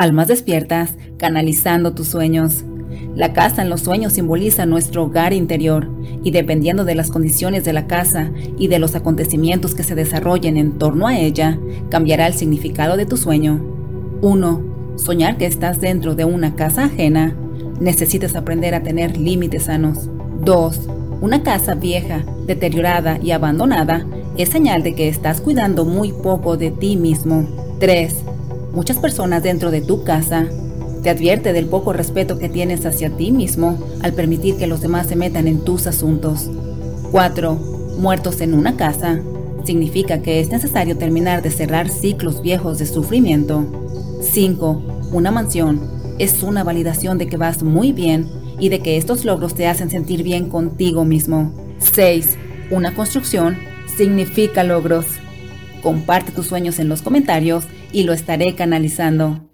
Almas despiertas, canalizando tus sueños. La casa en los sueños simboliza nuestro hogar interior y dependiendo de las condiciones de la casa y de los acontecimientos que se desarrollen en torno a ella, cambiará el significado de tu sueño. 1. Soñar que estás dentro de una casa ajena. Necesitas aprender a tener límites sanos. 2. Una casa vieja, deteriorada y abandonada es señal de que estás cuidando muy poco de ti mismo. 3. Muchas personas dentro de tu casa te advierte del poco respeto que tienes hacia ti mismo al permitir que los demás se metan en tus asuntos. 4. Muertos en una casa. Significa que es necesario terminar de cerrar ciclos viejos de sufrimiento. 5. Una mansión. Es una validación de que vas muy bien y de que estos logros te hacen sentir bien contigo mismo. 6. Una construcción significa logros. Comparte tus sueños en los comentarios y lo estaré canalizando.